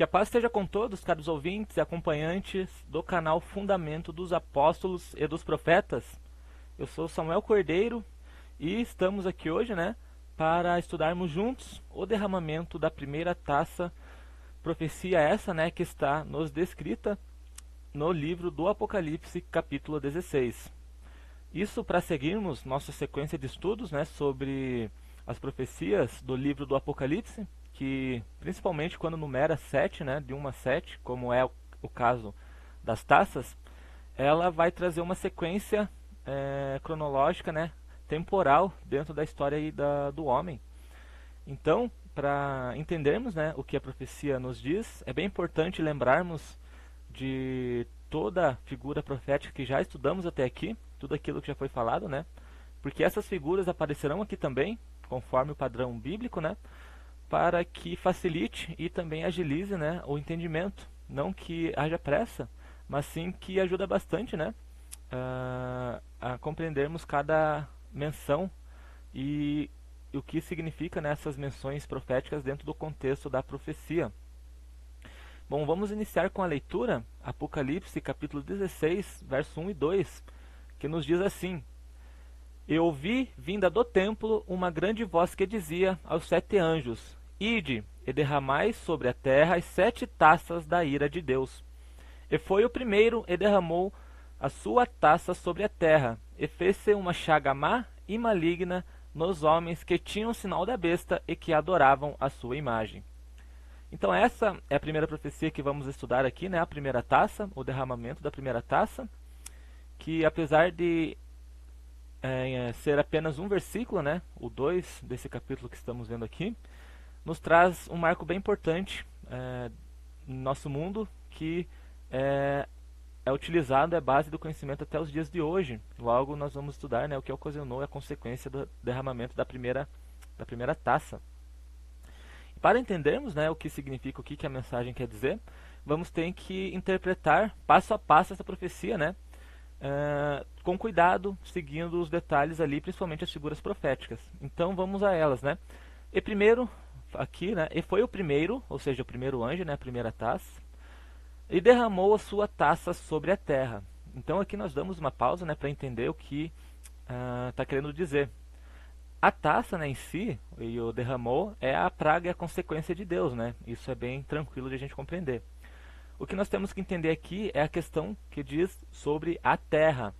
Que a paz esteja com todos, caros ouvintes e acompanhantes do canal Fundamento dos Apóstolos e dos Profetas. Eu sou Samuel Cordeiro e estamos aqui hoje, né, para estudarmos juntos o derramamento da primeira taça, profecia essa, né, que está nos descrita no livro do Apocalipse, capítulo 16. Isso para seguirmos nossa sequência de estudos, né, sobre as profecias do livro do Apocalipse, que principalmente quando numera 7, né, de 1 a 7, como é o, caso das taças, ela vai trazer uma sequência é, cronológica, né, temporal dentro da história da, do homem. Então, para entendermos né, o que a profecia nos diz, é bem importante lembrarmos de toda figura profética que já estudamos até aqui, tudo aquilo que já foi falado, né? Porque essas figuras aparecerão aqui também, conforme o padrão bíblico, né? Para que facilite e também agilize, né, o entendimento, não que haja pressa, mas sim que ajuda bastante, né, uh, a compreendermos cada menção e, o que significa né, menções proféticas dentro do contexto da profecia. Bom, vamos iniciar com a leitura, Apocalipse capítulo 16, verso 1 e 2, que nos diz assim: eu ouvi, vinda do templo, uma grande voz que dizia aos sete anjos: Ide e derramai sobre a terra as sete taças da ira de Deus. E foi o primeiro e derramou a sua taça sobre a terra, e fez-se uma chaga má e maligna nos homens que tinham o sinal da besta e que adoravam a sua imagem. Então essa é a primeira profecia que vamos estudar aqui, né? A primeira taça, o derramamento da primeira taça, que apesar de é, ser apenas um versículo, né, o 2 desse capítulo que estamos vendo aqui, nos traz um marco bem importante é, no nosso mundo que é, é utilizado, é base do conhecimento até os dias de hoje. Logo nós vamos estudar né, o que ocasionou a consequência do derramamento da primeira, da primeira taça. Para entendermos né, o que significa, o que, que a mensagem quer dizer, vamos ter que interpretar passo a passo essa profecia, né? Uh, com cuidado, seguindo os detalhes ali, principalmente as figuras proféticas. Então vamos a elas, né? E primeiro, aqui, né? E foi o primeiro, ou seja, o primeiro anjo, né? A primeira taça. E derramou a sua taça sobre a terra. Então aqui nós damos uma pausa, né? Para entender o que está ah, uh, querendo dizer. A taça, né, em si, e o derramou, é a praga e a consequência de Deus, né? Isso é bem tranquilo de a gente compreender. O que nós temos que entender aqui é a questão que diz sobre a Terra.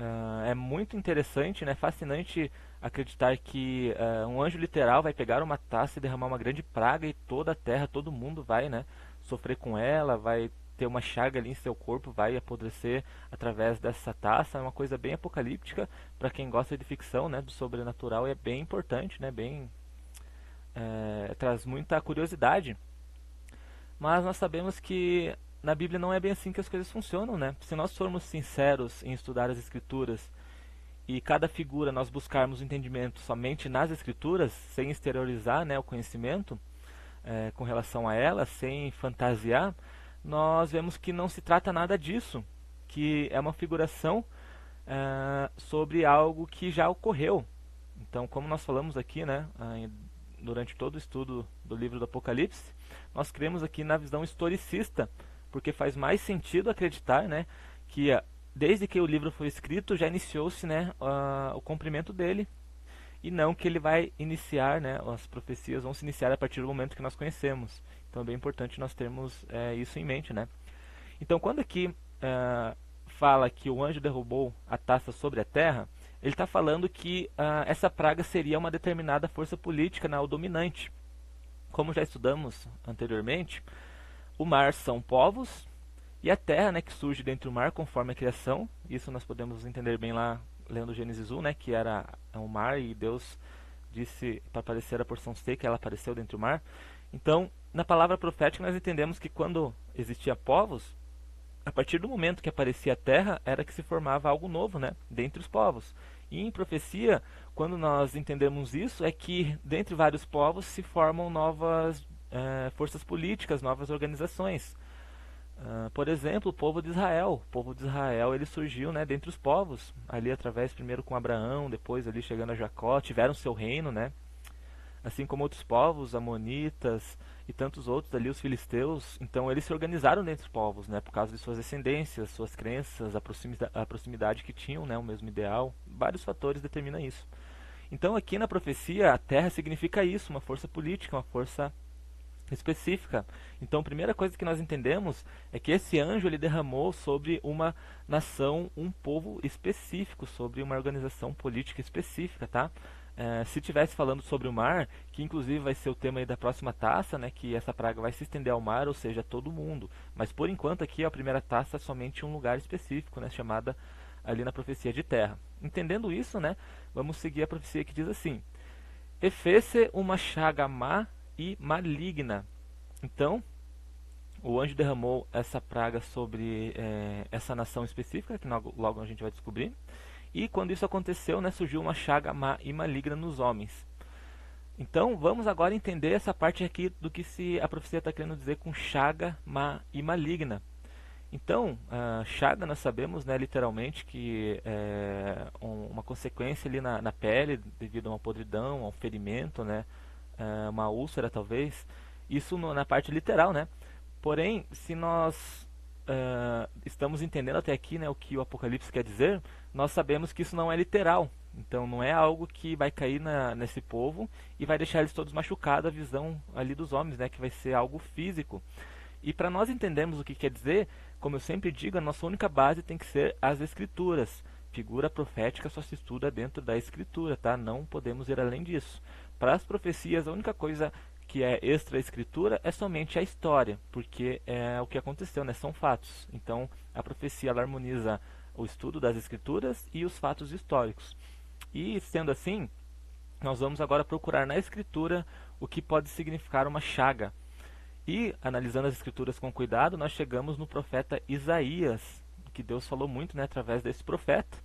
Uh, é muito interessante, né, fascinante acreditar que uh, um anjo literal vai pegar uma taça e derramar uma grande praga e toda a Terra, todo mundo vai né, sofrer com ela, vai ter uma chaga ali em seu corpo, vai apodrecer através dessa taça. É uma coisa bem apocalíptica para quem gosta de ficção, né, do sobrenatural, e é bem importante, né, bem é, traz muita curiosidade. Mas nós sabemos que na Bíblia não é bem assim que as coisas funcionam, né? Se nós formos sinceros em estudar as Escrituras e cada figura nós buscarmos o entendimento somente nas Escrituras, sem exteriorizar né, o conhecimento é, com relação a elas, sem fantasiar, nós vemos que não se trata nada disso, que é uma figuração é, sobre algo que já ocorreu. Então, como nós falamos aqui, né, durante todo o estudo do livro do Apocalipse, nós cremos aqui na visão historicista, porque faz mais sentido acreditar, né, que ah, desde que o livro foi escrito já iniciou-se, né, uh, o cumprimento dele e não que ele vai iniciar, né, as profecias vão se iniciar a partir do momento que nós conhecemos. Então é bem importante nós termos é, isso em mente, né. Então quando aqui uh, fala que o anjo derrubou a taça sobre a terra, ele está falando que uh, essa praga seria uma determinada força política, né, o dominante. Como já estudamos anteriormente, o mar são povos e a terra, né, que surge dentro do mar conforme a criação. Isso nós podemos entender bem lá lendo Gênesis 1, né, que era o mar e Deus disse para aparecer a porção seca, ela apareceu dentro do mar. Então, na palavra profética nós entendemos que quando existia povos, a partir do momento que aparecia a terra, era que se formava algo novo, né, dentre os povos. E em profecia, quando nós entendemos isso, é que dentre vários povos se formam novas é, forças políticas, novas organizações. Uh, por exemplo, o povo de Israel. O povo de Israel ele surgiu né, dentre os povos, ali através primeiro com Abraão, depois ali chegando a Jacó, tiveram seu reino, né? Assim como outros povos, amonitas e tantos outros ali, os filisteus. Então eles se organizaram dentre os povos, né, por causa de suas descendências, suas crenças, a proximidade, a proximidade que tinham, né, o mesmo ideal. Vários fatores determinam isso. Então aqui na profecia a terra significa isso, uma força política, uma força específica. Então, a primeira coisa que nós entendemos é que esse anjo ele derramou sobre uma nação, um povo específico, sobre uma organização política específica, tá? É, se tivesse falando sobre o mar, que inclusive vai ser o tema da próxima taça, né, que essa praga vai se estender ao mar, ou seja, todo mundo. Mas por enquanto aqui a primeira taça é somente um lugar específico, né, chamada ali na profecia de terra. Entendendo isso, né, vamos seguir a profecia que diz assim: Efesse uma chaga má e maligna. Então, o anjo derramou essa praga sobre é, essa nação específica, que logo a gente vai descobrir. E quando isso aconteceu, né, surgiu uma chaga má e maligna nos homens. Então, vamos agora entender essa parte aqui do que se a profecia está querendo dizer com chaga má e maligna. Então, a chaga nós sabemos, né, literalmente, que é uma consequência ali na, na pele devido a uma podridão, a um ferimento, né, uh, uma úlcera talvez, isso no, na parte literal, né? Porém, se nós uh, estamos entendendo até aqui né, o que o Apocalipse quer dizer, nós sabemos que isso não é literal. Então não é algo que vai cair na, nesse povo e vai deixar eles todos machucados a visão ali dos homens, né? Que vai ser algo físico. E para nós entendermos o que quer dizer, como eu sempre digo, a nossa única base tem que ser as escrituras. Figura profética só se estuda dentro da escritura, tá? Não podemos ir além disso. Para as profecias, a única coisa que é extra escritura é somente a história, porque é o que aconteceu, né? São fatos. Então, a profecia ela harmoniza o estudo das escrituras e os fatos históricos. E sendo assim, nós vamos agora procurar na escritura o que pode significar uma chaga. E analisando as escrituras com cuidado, nós chegamos no profeta Isaías, que Deus falou muito, né, através desse profeta.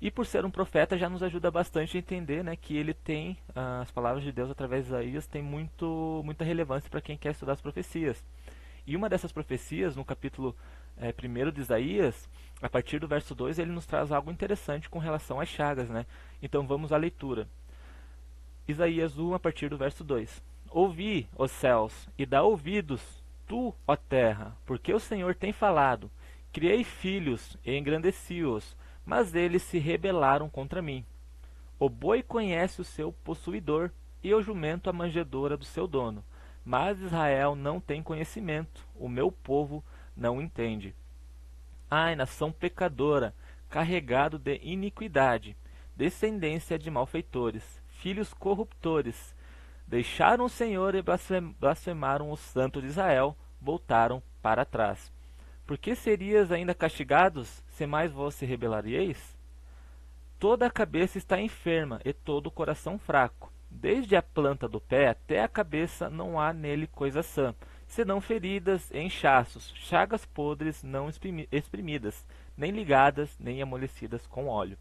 E por ser um profeta já nos ajuda bastante a entender né, que ele tem, ah, as palavras de Deus através de Isaías tem muito, muita relevância para quem quer estudar as profecias. E uma dessas profecias, no capítulo é, 1 de Isaías, a partir do verso 2, ele nos traz algo interessante com relação às chagas. Né? Então vamos à leitura. Isaías 1, a partir do verso 2. Ouvi, os céus, e dá ouvidos, tu, ó terra, porque o Senhor tem falado. Criei filhos e engrandeci-os mas eles se rebelaram contra mim. O boi conhece o seu possuidor, e o jumento a manjedora do seu dono. Mas Israel não tem conhecimento, o meu povo não entende. Ai, nação pecadora, carregado de iniquidade, descendência de malfeitores, filhos corruptores, deixaram o Senhor e blasfemaram o Santo de Israel, voltaram para trás. Por que serias ainda castigados, se mais vós se? Toda a cabeça está enferma e todo o coração fraco. Desde a planta do pé até a cabeça não há nele coisa sã, senão feridas inchaços, chagas podres não exprimidas, nem ligadas, nem amolecidas com óleo.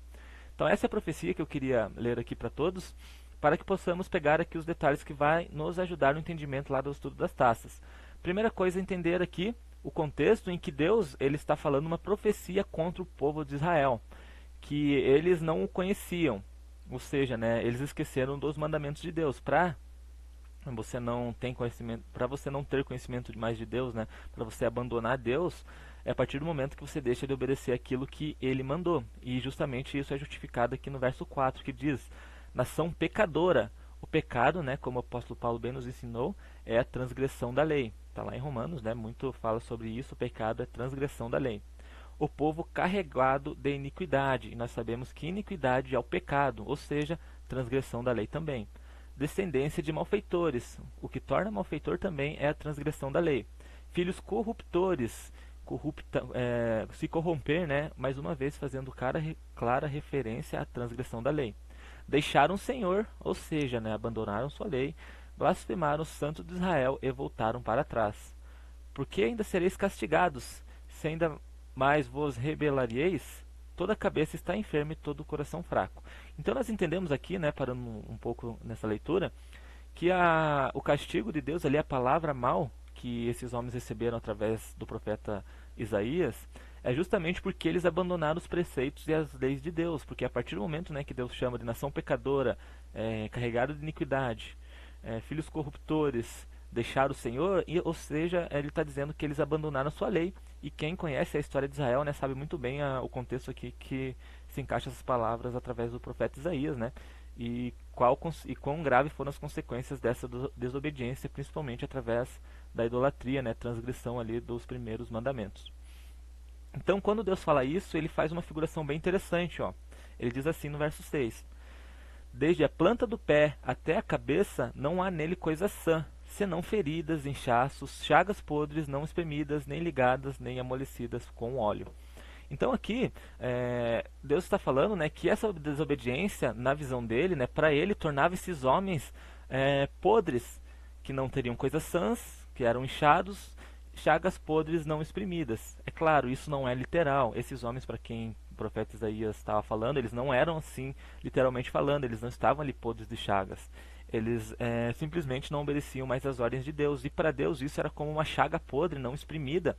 Então essa é a profecia que eu queria ler aqui para todos, para que possamos pegar aqui os detalhes que vai nos ajudar no entendimento lá do estudo das taças. Primeira coisa entender aqui o contexto em que Deus ele está falando uma profecia contra o povo de Israel, que eles não o conheciam, ou seja, né, eles esqueceram dos mandamentos de Deus. Para você não tem conhecimento, para você não ter conhecimento mais de Deus, né, para você abandonar Deus, é a partir do momento que você deixa de obedecer aquilo que ele mandou. E justamente isso é justificado aqui no verso 4, que diz: nação pecadora. O pecado, né, como o apóstolo Paulo bem nos ensinou, é a transgressão da lei. Está lá em Romanos, né? Muito fala sobre isso. O pecado é transgressão da lei. O povo carregado de iniquidade. E nós sabemos que iniquidade é o pecado, ou seja, transgressão da lei também. Descendência de malfeitores. O que torna malfeitor também é a transgressão da lei. Filhos corruptores. Corrupta, é, se corromper, né? mais uma vez fazendo clara, clara referência à transgressão da lei. Deixaram o Senhor, ou seja, né? abandonaram sua lei, blasfemaram o santo de Israel e voltaram para trás. Porque ainda sereis castigados, se ainda mais vos rebelareis? Toda a cabeça está enferma e todo o coração fraco. Então nós entendemos aqui, né, parando um pouco nessa leitura, que a, o castigo de Deus ali, a palavra mal que esses homens receberam através do profeta Isaías, é justamente porque eles abandonaram os preceitos e as leis de Deus. Porque a partir do momento né, que Deus chama de nação pecadora, é, carregada de iniquidade, é, filhos corruptores deixaram o Senhor, e, ou seja, ele está dizendo que eles abandonaram a sua lei. E quem conhece a história de Israel né, sabe muito bem a, o contexto aqui que se encaixa essas palavras através do profeta Isaías, né? E, qual, e quão grave foram as consequências dessa desobediência, principalmente através da idolatria, né, transgressão ali dos primeiros mandamentos. Então, quando Deus fala isso, ele faz uma figuração bem interessante. Ó. Ele diz assim no verso 6: Desde a planta do pé até a cabeça não há nele coisa sã, senão feridas, inchaços, chagas podres, não espremidas, nem ligadas, nem amolecidas com óleo. Então aqui é, Deus está falando, né, que essa desobediência, na visão dele, né, para ele tornava esses homens é, podres, que não teriam coisas sãs, que eram inchados, chagas podres não exprimidas. É claro, isso não é literal. Esses homens, para quem o profeta Isaías estava falando, eles não eram assim, literalmente falando, eles não estavam ali podres de chagas. Eles é, simplesmente não obedeciam mais às ordens de Deus. E para Deus isso era como uma chaga podre, não exprimida.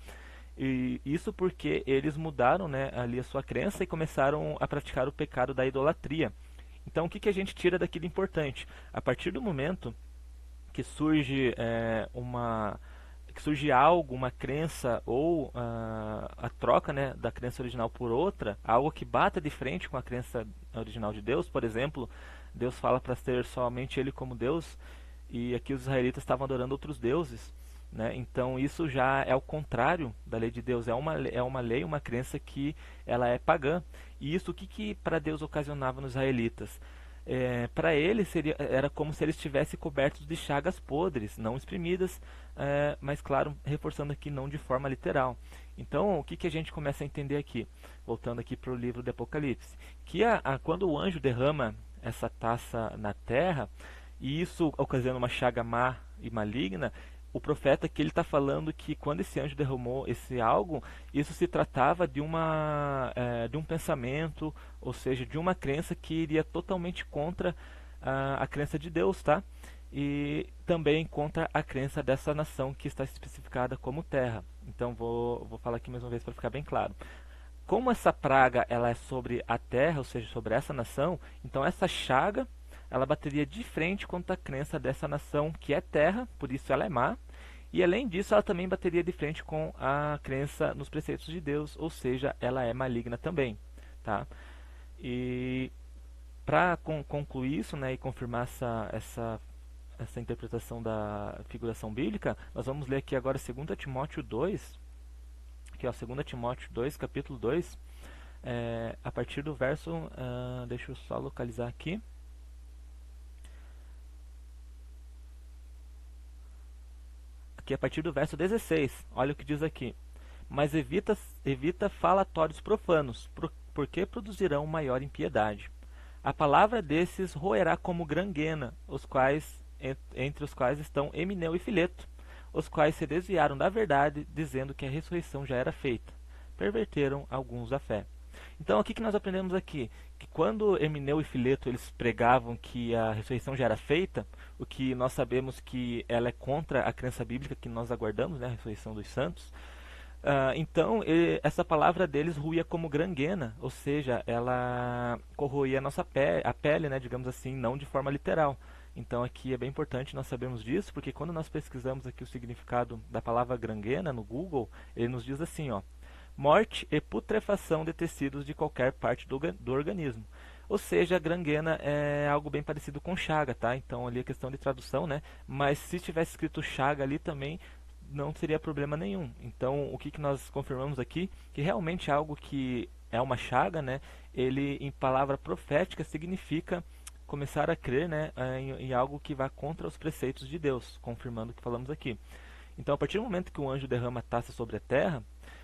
E isso porque eles mudaram né, ali a sua crença e começaram a praticar o pecado da idolatria. Então, o que, que a gente tira daqui de importante? A partir do momento que surge é, uma que surge algo, uma crença ou uh, a troca né, da crença original por outra, algo que bata de frente com a crença original de Deus, por exemplo, Deus fala para ser somente Ele como Deus, e aqui os israelitas estavam adorando outros deuses. Né? Então isso já é o contrário da lei de Deus, é uma, é uma lei, uma crença que ela é pagã. E isso o que, que para Deus ocasionava nos israelitas? É, para eles seria, era como se eles estivessem cobertos de chagas podres, não exprimidas, é, mas claro, reforçando aqui não de forma literal. Então, o que, que a gente começa a entender aqui? Voltando aqui para o livro do Apocalipse. Que a, a, quando o anjo derrama essa taça na terra, e isso ocasiona uma chaga má e maligna, o profeta que ele está falando que quando esse anjo derramou esse algo, isso se tratava de uma é, de um pensamento, ou seja, de uma crença que iria totalmente contra a, a crença de Deus, tá? E também contra a crença dessa nação que está especificada como terra. Então vou, vou falar aqui mais uma vez para ficar bem claro. Como essa praga ela é sobre a terra, ou seja, sobre essa nação, então essa chaga ela bateria de frente contra a crença dessa nação que é terra, por isso ela é má. E além disso, ela também bateria de frente com a crença nos preceitos de Deus, ou seja, ela é maligna também, tá? E para con concluir isso, né, e confirmar essa, essa essa interpretação da figuração bíblica, nós vamos ler aqui agora 2 Timóteo 2, que é 2 Timóteo 2, capítulo 2, é, a partir do verso, uh, deixa eu só localizar aqui, aqui a partir do verso 16. Olha o que diz aqui. Mas evita, evita falatórios profanos, porque produzirão maior impiedade. A palavra desses roerá como granguena, os quais, entre os quais estão Emineu e Fileto, os quais se desviaram da verdade, dizendo que a ressurreição já era feita. Perverteram alguns a fé. Então, o que, nós aprendemos aqui? Que quando Emineu e Fileto eles pregavam que a ressurreição já era feita, o que nós sabemos que ela é contra a crença bíblica que nós aguardamos, né, a ressurreição dos santos, uh, então essa palavra deles ruía como granguena, ou seja, ela corroía a nossa pele, a pele, né, digamos assim, não de forma literal. Então aqui é bem importante nós sabermos disso, porque quando nós pesquisamos aqui o significado da palavra granguena no Google, ele nos diz assim, ó, morte e putrefação de tecidos de qualquer parte do, do organismo. Ou seja, a granguena é algo bem parecido com chaga, tá? Então ali é questão de tradução, né? Mas se tivesse escrito chaga ali também não seria problema nenhum. Então o que, que nós confirmamos aqui? Que realmente algo que é uma chaga, né? Ele em palavra profética significa começar a crer né, em, em algo que vá contra os preceitos de Deus, confirmando o que falamos aqui. Então, a partir do momento que o anjo derrama a taça sobre a terra,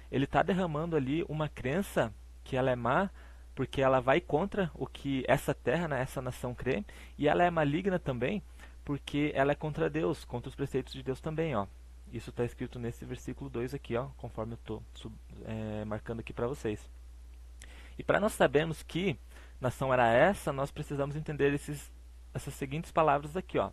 ele está derramando ali uma crença que ela é má, porque ela vai contra o que essa terra, né, essa nação crê, e ela é maligna também, porque ela é contra Deus, contra os preceitos de Deus também, ó. Isso está escrito nesse versículo 2 aqui, ó, conforme eu estou é, marcando aqui para vocês. E para nós sabermos que nação era essa, nós precisamos entender esses, essas seguintes palavras aqui, ó.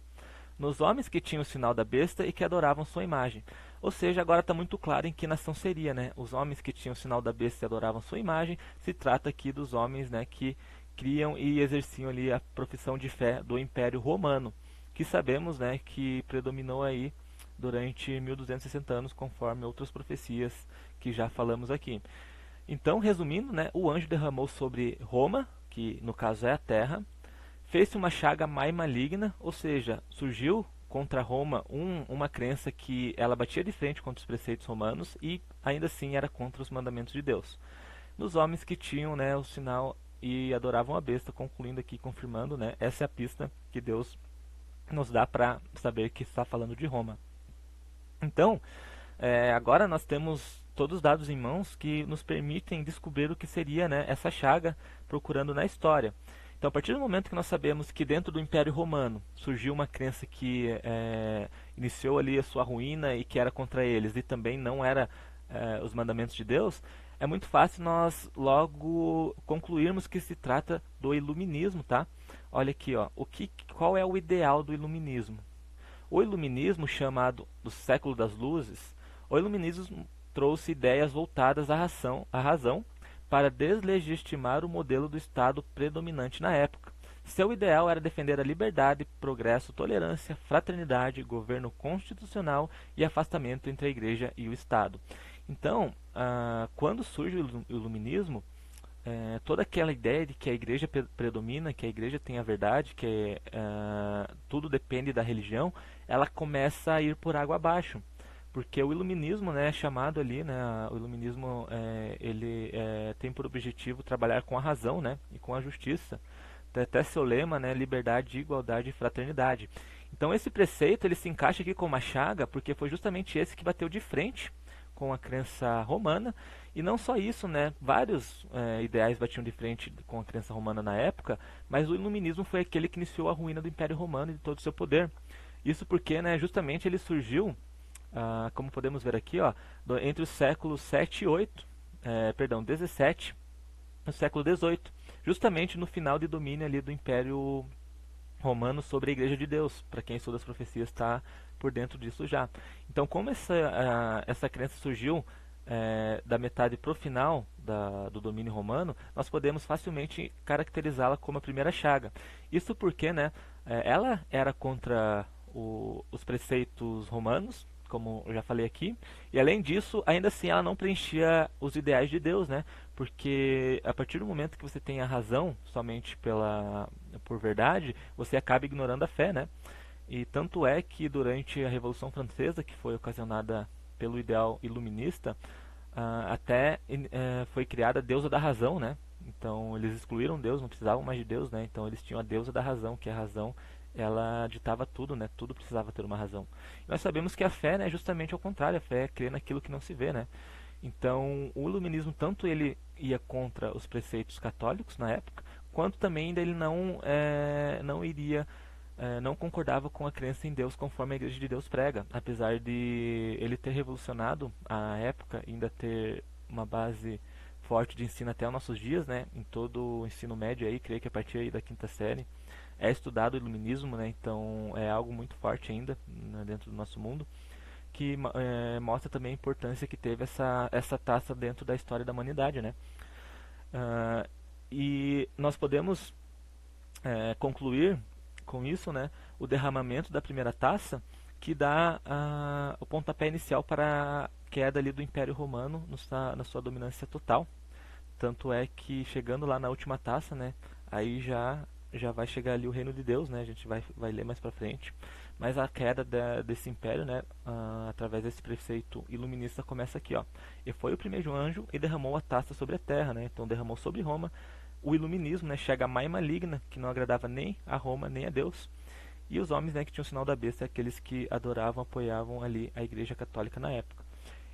Nos homens que tinham o sinal da besta e que adoravam sua imagem. Ou seja, agora está muito claro em que nação seria, né? Os homens que tinham o sinal da besta e adoravam sua imagem, se trata aqui dos homens, né, que criam e exerciam ali a profissão de fé do Império Romano. que sabemos né, que predominou aí durante 1260 anos, conforme outras profecias que já falamos aqui. Então, resumindo, né, o anjo derramou sobre Roma, que no caso é a terra, fez-se uma chaga mais maligna, ou seja, surgiu contra Roma um, uma crença que ela batia de frente contra os preceitos romanos e ainda assim era contra os mandamentos de Deus. Nos homens que tinham né, o sinal e adoravam a besta, concluindo aqui, confirmando, né, essa é a pista que Deus nos dá para saber que está falando de Roma. Então, é, agora nós temos todos os dados em mãos que nos permitem descobrir o que seria né, essa chaga procurando na história. Então, a partir do momento que nós sabemos que dentro do Império Romano surgiu uma crença que é, iniciou ali a sua ruína e que era contra eles e também não era é, os mandamentos de Deus, é muito fácil nós logo concluirmos que se trata do iluminismo, tá? Olha aqui, ó, o que, qual é o ideal do iluminismo? O iluminismo, chamado do século das luzes, o iluminismo trouxe ideias voltadas à razão, à razão para deslegitimar o modelo do Estado predominante na época. Seu ideal era defender a liberdade, progresso, tolerância, fraternidade, governo constitucional e afastamento entre a Igreja e o Estado. Então, ah, quando surge o iluminismo, é, toda aquela ideia de que a igreja predomina, que a igreja tem a verdade, que é, tudo depende da religião, ela começa a ir por água abaixo porque o iluminismo né, é chamado ali, né, o iluminismo é, ele é, tem por objetivo trabalhar com a razão né, e com a justiça. Tem até seu lema, né, liberdade, igualdade e fraternidade. Então esse preceito ele se encaixa aqui com uma chaga, porque foi justamente esse que bateu de frente com a crença romana. E não só isso, né, vários é, ideais batiam de frente com a crença romana na época, mas o iluminismo foi aquele que iniciou a ruína do Império Romano e de todo o seu poder. Isso porque né, justamente ele surgiu ah, como podemos ver aqui, ó, do, entre os séculos 7 e 8, é, perdão, 17 e o século 18, justamente no final de domínio ali do Império Romano sobre a Igreja de Deus. Para quem estuda as profecias está por dentro disso já. Então, como essa, uh, essa crença surgiu é, da metade para o final da, do domínio romano, nós podemos facilmente caracterizá-la como a primeira chaga. Isso porque né, é, ela era contra o, os preceitos romanos, como eu já falei aqui. E além disso, ainda assim ela não preenchia os ideais de Deus, né? Porque a partir do momento que você tem a razão somente pela por verdade, você acaba ignorando a fé, né? E tanto é que durante a Revolução Francesa, que foi ocasionada pelo ideal iluminista, uh, até uh, foi criada a deusa da razão, né? Então eles excluíram Deus, não precisavam mais de Deus, né? Então eles tinham a deusa da razão, que a razão ela ditava tudo, né? Tudo precisava ter uma razão. E nós sabemos que a fé né, é justamente ao contrário, a fé é crer naquilo que não se vê, né? Então, o iluminismo tanto ele ia contra os preceitos católicos na época, quanto também ele não é, não iria é, não concordava com a crença em Deus conforme a Igreja de Deus prega, apesar de ele ter revolucionado a época, ainda ter uma base forte de ensino até os nossos dias, né? Em todo o ensino médio aí, creio que a partir da quinta série é estudado o iluminismo, né? então é algo muito forte ainda né, dentro do nosso mundo, que é, mostra também a importância que teve essa, essa taça dentro da história da humanidade. Né? Uh, e nós podemos é, concluir com isso né, o derramamento da primeira taça, que dá uh, o pontapé inicial para a queda ali do Império Romano no, na sua dominância total. Tanto é que chegando lá na última taça, né, aí já já vai chegar ali o reino de Deus, né? A gente vai, vai ler mais para frente. Mas a queda da, desse império, né, uh, através desse preceito iluminista começa aqui, ó. E foi o primeiro anjo e derramou a taça sobre a terra, né? Então derramou sobre Roma o iluminismo, né, chega a mais maligna, que não agradava nem a Roma nem a Deus. E os homens, né, que tinham o sinal da besta, aqueles que adoravam, apoiavam ali a Igreja Católica na época.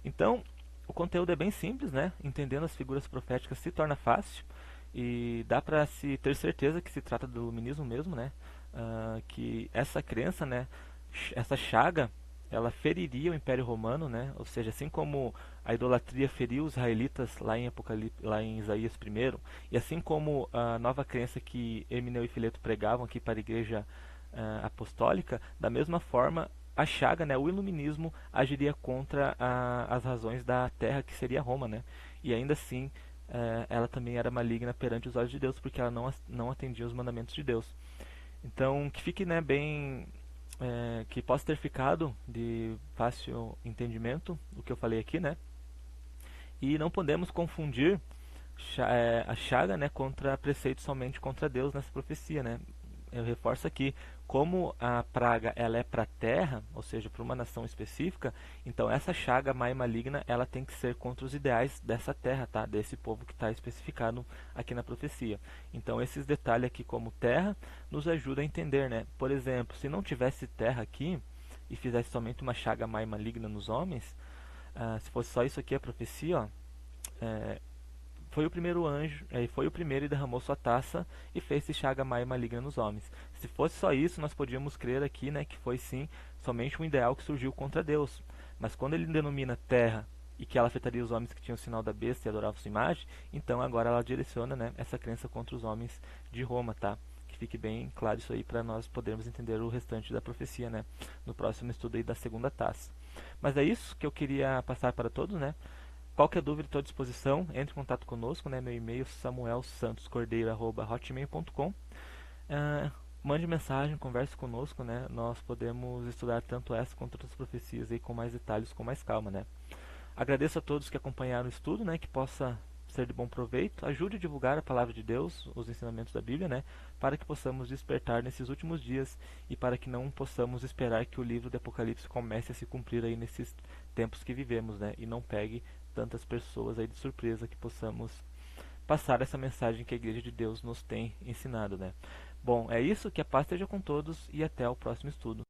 Então, o conteúdo é bem simples, né? Entendendo as figuras proféticas se torna fácil. E dá para se ter certeza que se trata do iluminismo mesmo, né? Uh, que essa crença, né? Essa chaga, ela feriria o Império Romano, né? Ou seja, assim como a idolatria feriu os israelitas lá em Apocalipse, lá em Isaías I, e assim como a nova crença que Emineu e Fileto pregavam aqui para a Igreja uh, Apostólica, da mesma forma a chaga, né, o iluminismo agiria contra a, as razões da terra que seria Roma, né? E ainda assim ela também era maligna perante os olhos de Deus, porque ela não, não atendia os mandamentos de Deus. Então, que fique né, bem é, que possa ter ficado de fácil entendimento o que eu falei aqui, né? E não podemos confundir é, a chaga né, contra preceito somente contra Deus nessa profecia, né? Eu reforço aqui, como a praga ela é para a terra, ou seja, para uma nação específica, então essa chaga mai maligna ela tem que ser contra os ideais dessa terra, tá? Desse povo que está especificado aqui na profecia. Então esses detalhes aqui como terra nos ajuda a entender, né? Por exemplo, se não tivesse terra aqui e fizesse somente uma chaga mai maligna nos homens, uh, se fosse só isso aqui a profecia, ó, é, foi o primeiro anjo, é, foi o primeiro e derramou sua taça e fez-se chaga mai maligna nos homens. Se fosse só isso, nós podíamos crer aqui, né, que foi sim somente um ideal que surgiu contra Deus. Mas quando ele denomina terra e que ela afetaria os homens que tinham o sinal da besta e adoravam sua imagem, então agora ela direciona, né, essa crença contra os homens de Roma, tá? Que fique bem claro isso aí para nós podermos entender o restante da profecia, né, no próximo estudo aí da segunda taça. Mas é isso que eu queria passar para todos, né? Qualquer dúvida, estou à disposição. Entre em contato conosco, né? Meu e-mail samuelsantoscordeiro.hotmail.com uh, ah, Mande mensagem, converse conosco, né? Nós podemos estudar tanto essa quanto outras profecias aí com mais detalhes, com mais calma, né? Agradeço a todos que acompanharam o estudo, né? Que possa ser de bom proveito. Ajude a divulgar a palavra de Deus, os ensinamentos da Bíblia, né? Para que possamos despertar nesses últimos dias e para que não possamos esperar que o livro do Apocalipse comece a se cumprir aí nesses tempos que vivemos, né? E não pegue tantas pessoas aí de surpresa que possamos passar essa mensagem que a Igreja de Deus nos tem ensinado, né? Bom, é isso, que a paz esteja com todos e até o próximo estudo.